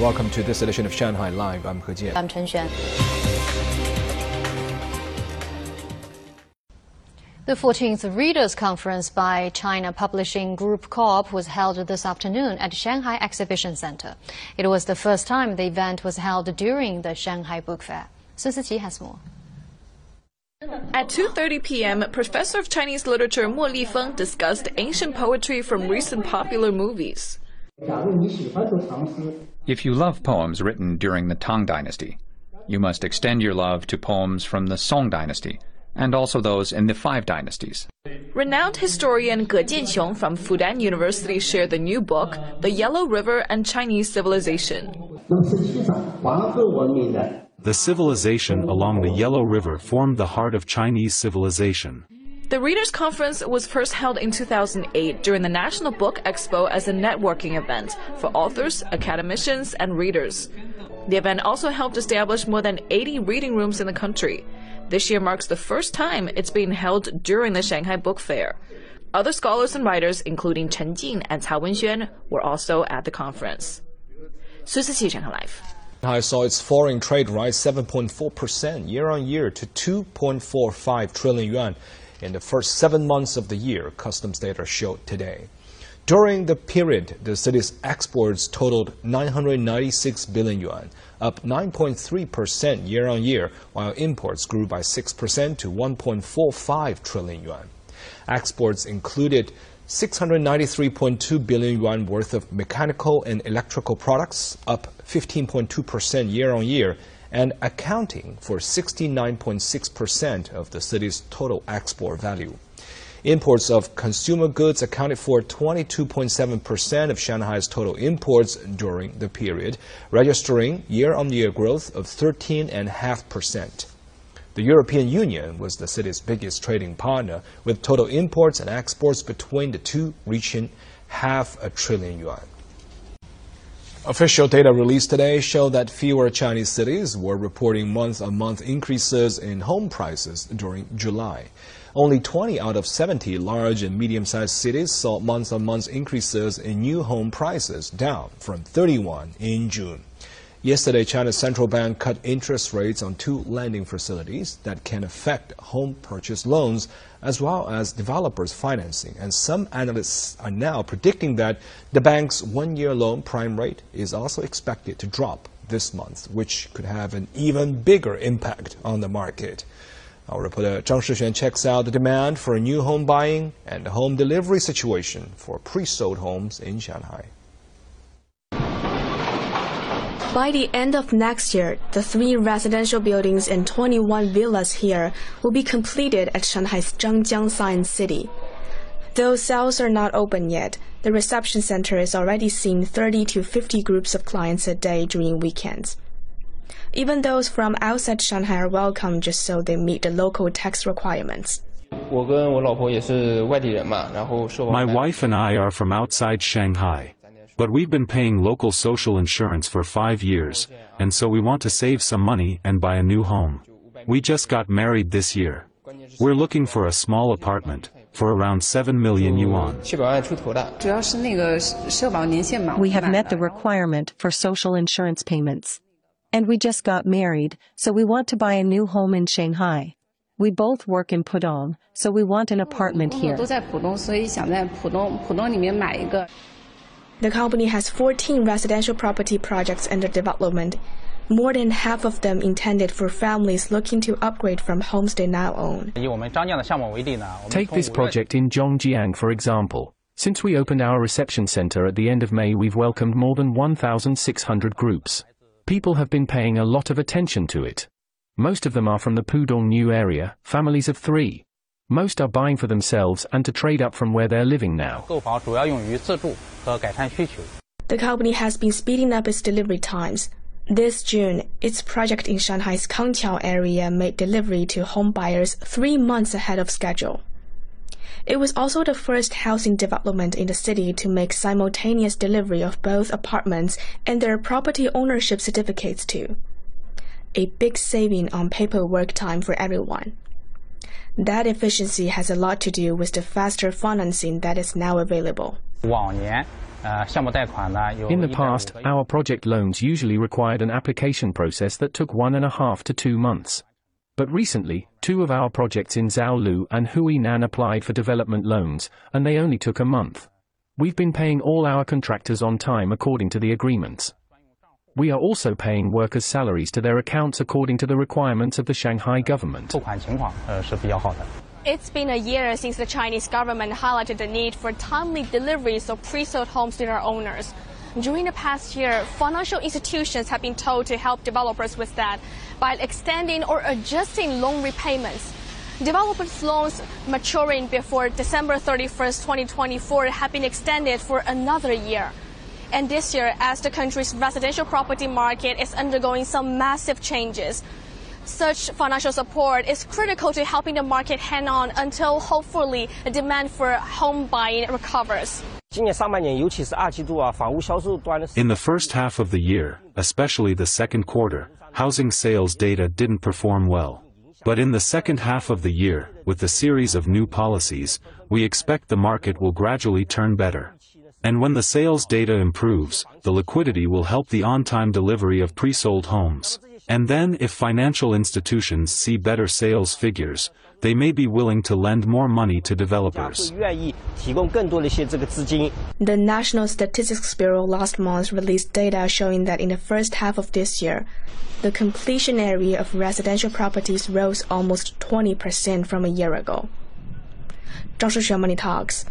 Welcome to this edition of Shanghai Live. I'm He Jian. I'm Chen Xuan. The 14th Readers' Conference by China Publishing Group Corp was held this afternoon at Shanghai Exhibition Center. It was the first time the event was held during the Shanghai Book Fair. Sun Siqi has more. At 2:30 p.m., Professor of Chinese Literature Mo Lifeng discussed ancient poetry from recent popular movies. If you love poems written during the Tang Dynasty, you must extend your love to poems from the Song Dynasty and also those in the five dynasties. Renowned historian Ge Jianxiong from Fudan University shared the new book, The Yellow River and Chinese Civilization. The civilization along the Yellow River formed the heart of Chinese civilization. The Readers' Conference was first held in 2008 during the National Book Expo as a networking event for authors, academicians, and readers. The event also helped establish more than 80 reading rooms in the country. This year marks the first time it's being held during the Shanghai Book Fair. Other scholars and writers, including Chen Jing and Cao Wenxuan, were also at the conference. Sun Siqi, Shanghai Live. Shanghai saw its foreign trade rise 7.4% year on year to 2.45 trillion yuan in the first seven months of the year, customs data showed today. During the period, the city's exports totaled 996 billion yuan, up 9.3% year on year, while imports grew by 6% to 1.45 trillion yuan. Exports included 693.2 billion yuan worth of mechanical and electrical products, up 15.2% year on year, and accounting for 69.6% of the city's total export value. Imports of consumer goods accounted for 22.7% of Shanghai's total imports during the period, registering year-on-year growth of 13.5%. The European Union was the city's biggest trading partner, with total imports and exports between the two reaching half a trillion yuan. Official data released today show that fewer Chinese cities were reporting month-on-month increases in home prices during July. Only 20 out of 70 large and medium-sized cities saw month-on-month increases in new home prices, down from 31 in June. Yesterday, China's central bank cut interest rates on two lending facilities that can affect home purchase loans as well as developers' financing. And some analysts are now predicting that the bank's one-year loan prime rate is also expected to drop this month, which could have an even bigger impact on the market. Our reporter Zhang Shixuan checks out the demand for new home buying and home delivery situation for pre-sold homes in Shanghai. By the end of next year, the three residential buildings and 21 villas here will be completed at Shanghai's Zhangjiang Science City. Though sales are not open yet, the reception center is already seeing 30 to 50 groups of clients a day during weekends. Even those from outside Shanghai are welcome just so they meet the local tax requirements. My wife and I are from outside Shanghai. But we've been paying local social insurance for five years, and so we want to save some money and buy a new home. We just got married this year. We're looking for a small apartment, for around 7 million yuan. We have met the requirement for social insurance payments. And we just got married, so we want to buy a new home in Shanghai. We both work in Pudong, so we want an apartment here. Oh, The company has 14 residential property projects under development, more than half of them intended for families looking to upgrade from homes they now own. Take this project in Zhangjiang, for example. Since we opened our reception center at the end of May, we've welcomed more than 1,600 groups. People have been paying a lot of attention to it. Most of them are from the Pudong new area, families of three. Most are buying for themselves and to trade up from where they're living now. The company has been speeding up its delivery times. This June, its project in Shanghai's Kangqiao area made delivery to home buyers three months ahead of schedule. It was also the first housing development in the city to make simultaneous delivery of both apartments and their property ownership certificates too. A big saving on paperwork time for everyone. That efficiency has a lot to do with the faster financing that is now available. In the past, our project loans usually required an application process that took one and a half to two months. But recently, two of our projects in Zhaolu and Huinan applied for development loans, and they only took a month. We've been paying all our contractors on time according to the agreements. We are also paying workers' salaries to their accounts according to the requirements of the Shanghai government. It's been a year since the Chinese government highlighted the need for timely deliveries of pre-sold homes to their owners. During the past year, financial institutions have been told to help developers with that by extending or adjusting loan repayments. Developers' loans maturing before December 31st, 2024 have been extended for another year. And this year, as the country's residential property market is undergoing some massive changes, such financial support is critical to helping the market hang on until hopefully the demand for home buying recovers. In the first half of the year, especially the second quarter, housing sales data didn't perform well. But in the second half of the year, with the series of new policies, we expect the market will gradually turn better. And when the sales data improves, the liquidity will help the on-time delivery of pre-sold homes. And then if financial institutions see better sales figures, they may be willing to lend more money to developers. The National Statistics Bureau last month released data showing that in the first half of this year, the completion area of residential properties rose almost 20% from a year ago. Zhang Shuxuan Money Talks.